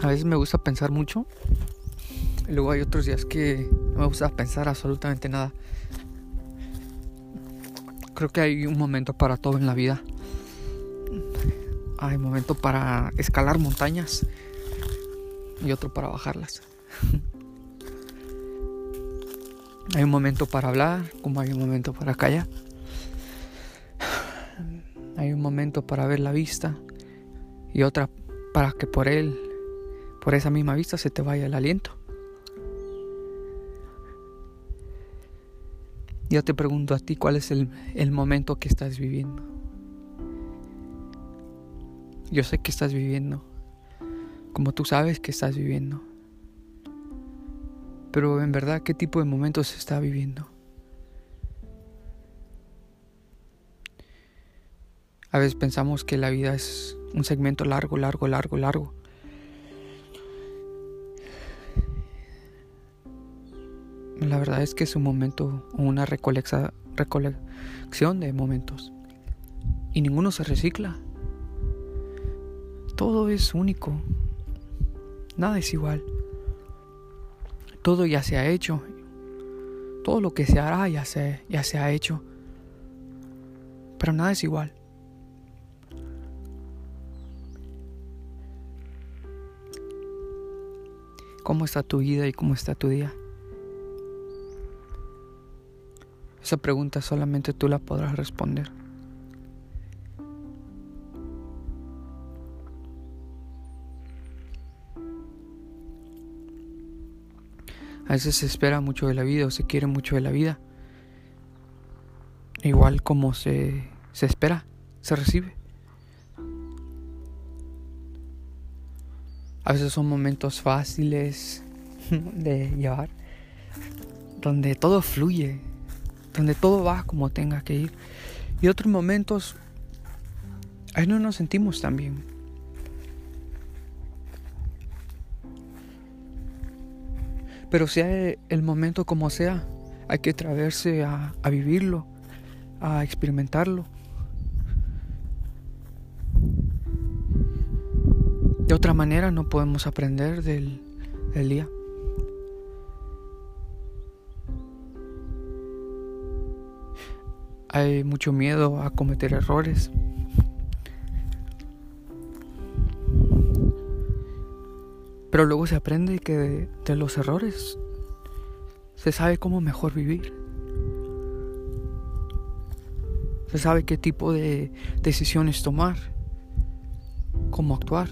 A veces me gusta pensar mucho. Y luego hay otros días que no me gusta pensar absolutamente nada. Creo que hay un momento para todo en la vida. Hay un momento para escalar montañas y otro para bajarlas. hay un momento para hablar, como hay un momento para callar. Hay un momento para ver la vista y otra para que por él, por esa misma vista, se te vaya el aliento. Yo te pregunto a ti cuál es el, el momento que estás viviendo. Yo sé que estás viviendo, como tú sabes que estás viviendo. Pero en verdad, ¿qué tipo de momentos se está viviendo? A veces pensamos que la vida es un segmento largo, largo, largo, largo. La verdad es que es un momento, una recolección de momentos. Y ninguno se recicla. Todo es único. Nada es igual. Todo ya se ha hecho. Todo lo que se hará ya se, ya se ha hecho. Pero nada es igual. ¿Cómo está tu vida y cómo está tu día? Esa pregunta solamente tú la podrás responder. A veces se espera mucho de la vida o se quiere mucho de la vida. Igual como se, se espera, se recibe. A veces son momentos fáciles de llevar, donde todo fluye, donde todo va como tenga que ir. Y otros momentos, ahí no nos sentimos tan bien. Pero sea el momento como sea, hay que atreverse a, vivirlo, a experimentarlo. De otra manera no podemos aprender del día. Hay mucho miedo a cometer errores. Pero luego se aprende que de, los errores se sabe cómo mejor vivir. Se sabe qué tipo de decisiones tomar, cómo actuar.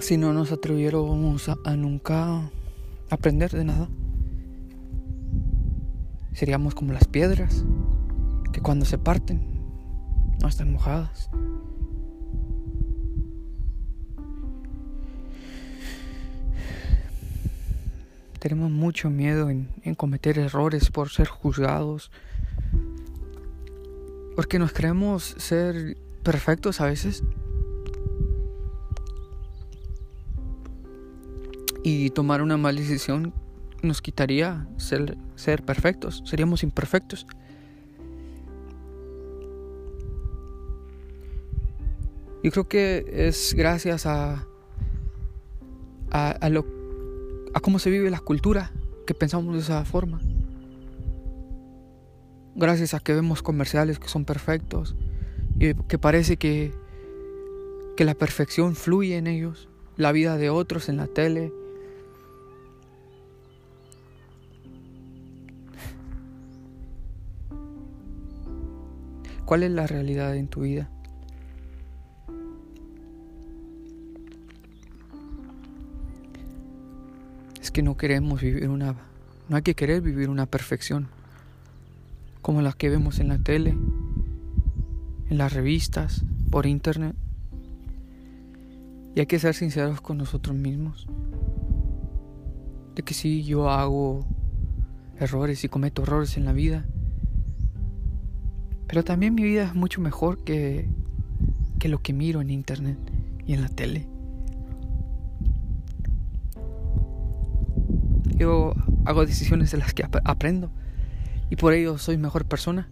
si no nos atreviéramos a, nunca aprender de nada. Seríamos como las piedras que cuando se parten no están mojadas. Tenemos mucho miedo en, en cometer errores por ser juzgados. Porque nos creemos ser perfectos a veces y tomar una mala decisión nos quitaría ser, ser perfectos, seríamos imperfectos. Yo creo que es gracias a, a, lo, a cómo se vive la cultura que pensamos de esa forma. Gracias a que vemos comerciales que son perfectos y que parece que, que la perfección fluye en ellos, la vida de otros en la tele, ¿Cuál es la realidad en tu vida? Es que no queremos vivir una... No hay que querer vivir una perfección como la que vemos en la tele, en las revistas, por internet. Y hay que ser sinceros con nosotros mismos. De que si yo hago errores y cometo errores en la vida, pero también mi vida es mucho mejor que, que lo que miro en internet y en la tele. Yo hago decisiones de las que ap aprendo y por ello soy mejor persona.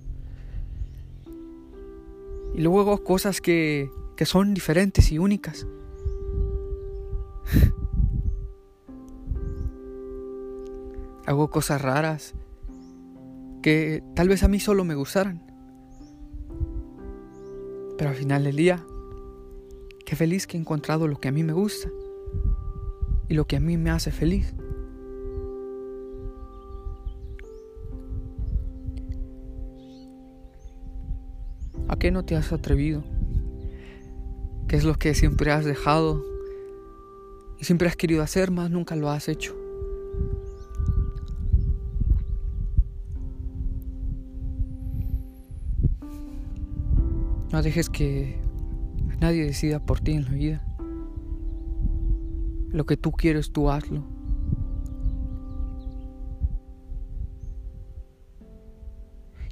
Y luego hago cosas que, que son diferentes y únicas. hago cosas raras que tal vez a mí solo me gustaran. Pero al final del día, qué feliz que he encontrado lo que a mí me gusta y lo que a mí me hace feliz. ¿A qué no te has atrevido? ¿Qué es lo que siempre has dejado y siempre has querido hacer, más nunca lo has hecho? No dejes que nadie decida por ti en la vida. Lo que tú quieres, tú hazlo.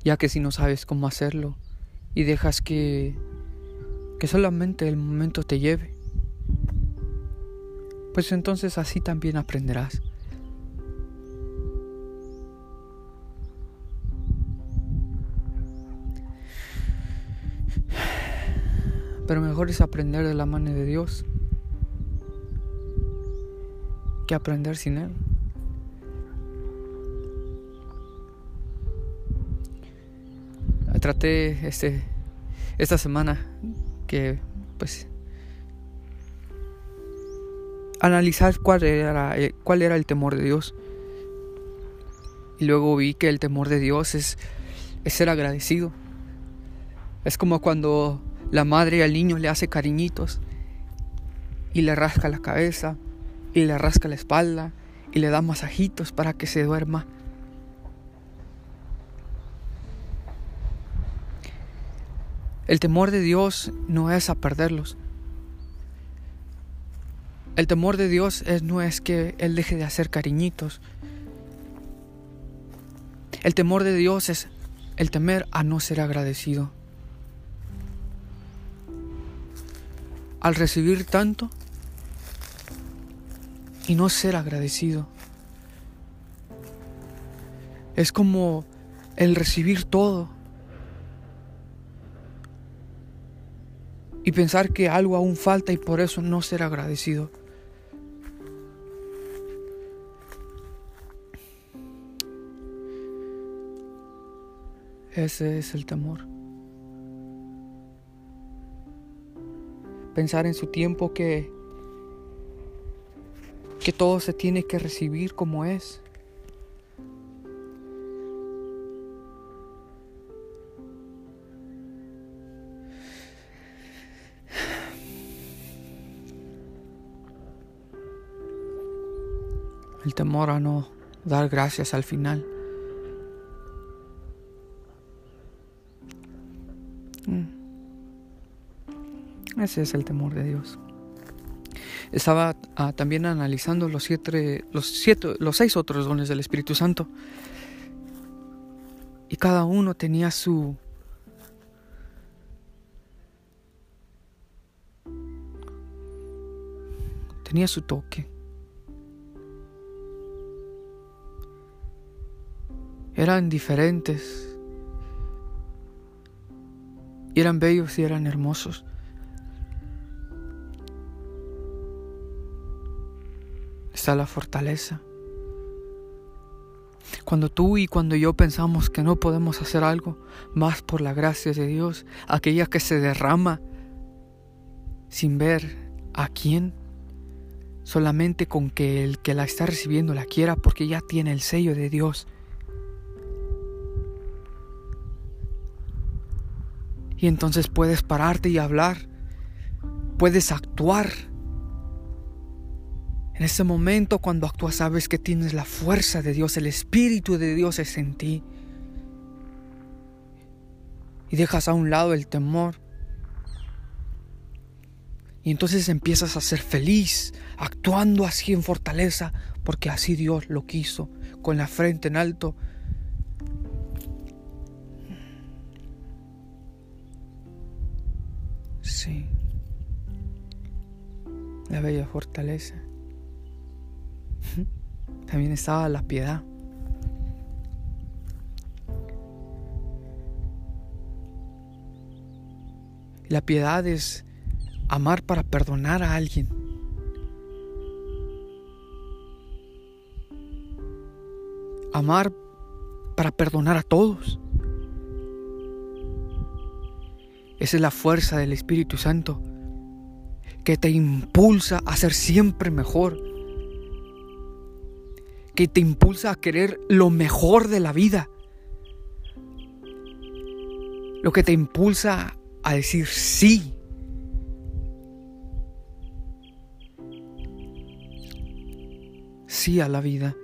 Ya que si no sabes cómo hacerlo y dejas que, que solamente el momento te lleve, pues entonces así también aprenderás. Pero mejor es aprender de la mano de Dios que aprender sin Él. Traté este, esta semana que pues analizar cuál era, eh, cuál era el temor de Dios. Y luego vi que el temor de Dios es, es ser agradecido. Es como cuando la madre al niño le hace cariñitos y le rasca la cabeza y le rasca la espalda y le da masajitos para que se duerma. El temor de Dios no es a perderlos. El temor de Dios es, no es que Él deje de hacer cariñitos. El temor de Dios es el temer a no ser agradecido. Al recibir tanto y no ser agradecido. Es como el recibir todo y pensar que algo aún falta y por eso no ser agradecido. Ese es el temor. Pensar en su tiempo que, que todo se tiene que recibir como es. El temor a no dar gracias al final. Ese es el temor de Dios. Estaba ah, también analizando los siete, los siete, los seis otros dones del Espíritu Santo. Y cada uno tenía su tenía su toque. Eran diferentes. Eran bellos y eran hermosos. La fortaleza. Cuando tú y cuando yo pensamos que no podemos hacer algo más por la gracia de Dios, aquella que se derrama sin ver a quién, solamente con que el que la está recibiendo la quiera porque ya tiene el sello de Dios. Y entonces puedes pararte y hablar, puedes actuar en ese momento cuando actúas sabes que tienes la fuerza de Dios, el Espíritu de Dios es en ti. Y dejas a un lado el temor. Y entonces empiezas a ser feliz, actuando así en fortaleza, porque así Dios lo quiso, con la frente en alto. Sí, la bella fortaleza. También estaba la piedad. La piedad es amar para perdonar a alguien. Amar para perdonar a todos. Esa es la fuerza del Espíritu Santo que te impulsa a ser siempre mejor, que te impulsa a querer lo mejor de la vida, lo que te impulsa a decir sí. Sí a la vida.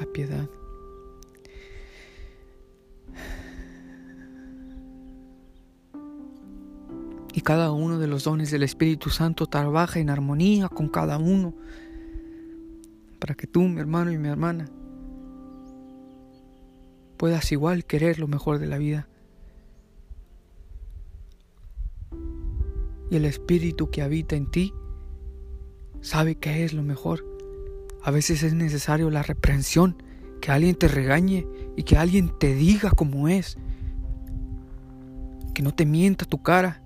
La piedad. Cada uno de los dones del Espíritu Santo trabaja en armonía con cada uno para que tú, mi hermano y mi hermana, puedas igual querer lo mejor de la vida. Y el Espíritu que habita en ti sabe qué es lo mejor. A veces es necesario la reprensión, que alguien te regañe y que alguien te diga cómo es. Que no te mienta tu cara.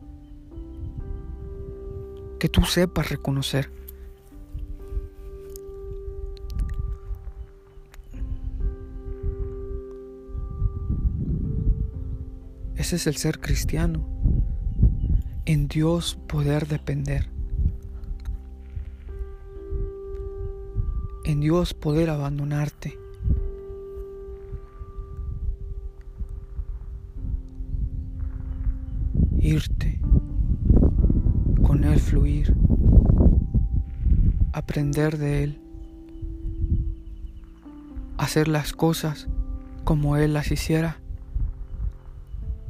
Que tú sepas reconocer. Ese es el ser cristiano. En Dios poder depender. En Dios poder abandonarte. Irte. Fluir. Aprender de Él. Hacer las cosas como Él las hiciera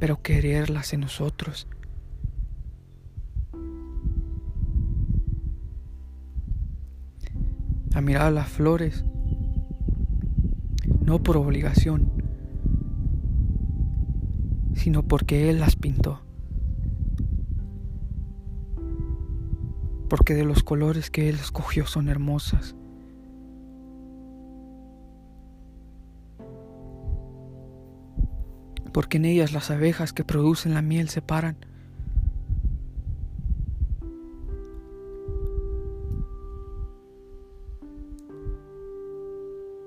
pero quererlas en nosotros. A mirar las flores, no por obligación, sino porque Él las pintó. Porque de los colores que Él escogió son hermosas. porque en ellas las abejas que producen la miel se paran.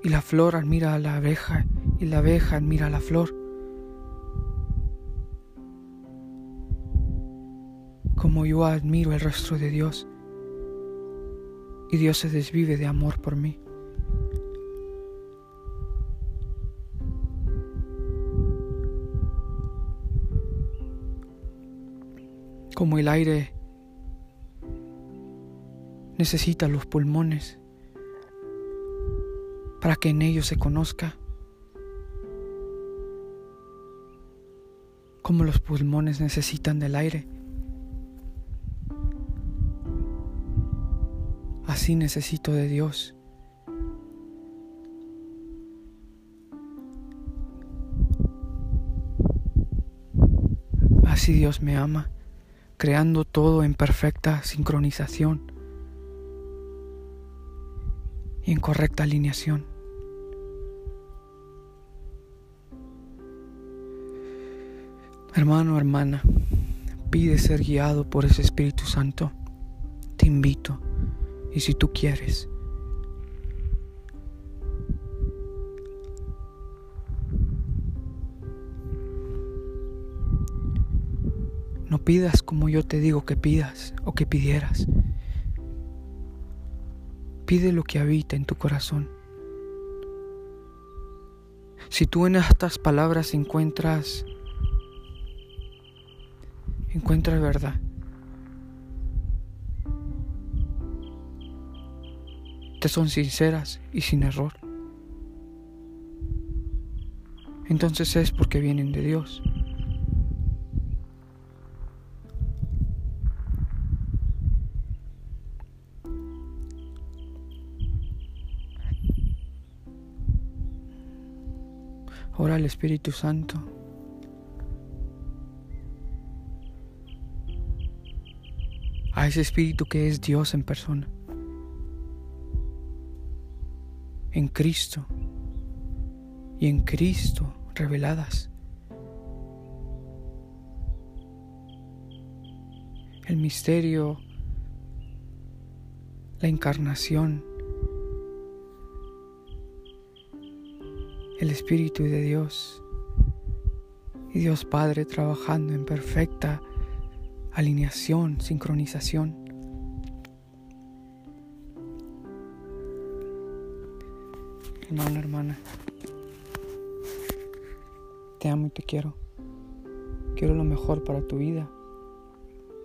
Y la flor admira a la abeja y la abeja admira a la flor. Como yo admiro el rostro de Dios y Dios se desvive de amor por mí. como el aire necesita los pulmones para que en ellos se conozca, como los pulmones necesitan del aire. Así necesito de Dios. Así Dios me ama creando todo en perfecta sincronización y en correcta alineación. Hermano, hermana, pide ser guiado por ese Espíritu Santo. Te invito, y si tú quieres, No pidas como yo te digo que pidas o que pidieras. Pide lo que habita en tu corazón. Si tú en estas palabras encuentras encuentras verdad. Son sinceras y sin error. Entonces es porque vienen de Dios. Ora al Espíritu Santo. A ese Espíritu que es Dios en persona. En Cristo. Y en Cristo reveladas. El misterio, la encarnación, el Espíritu de Dios y Dios Padre trabajando en perfecta alineación, sincronización. Hermano, hermana, te amo y te quiero. Quiero lo mejor para tu vida.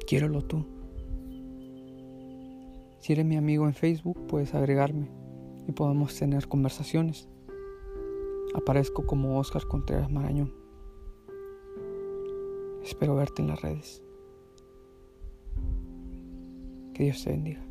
Quiero lo tú. Si eres mi amigo en Facebook, puedes agregarme y podemos tener conversaciones. Aparezco como Oscar Contreras Marañón. Espero verte en las redes. Que Dios te bendiga.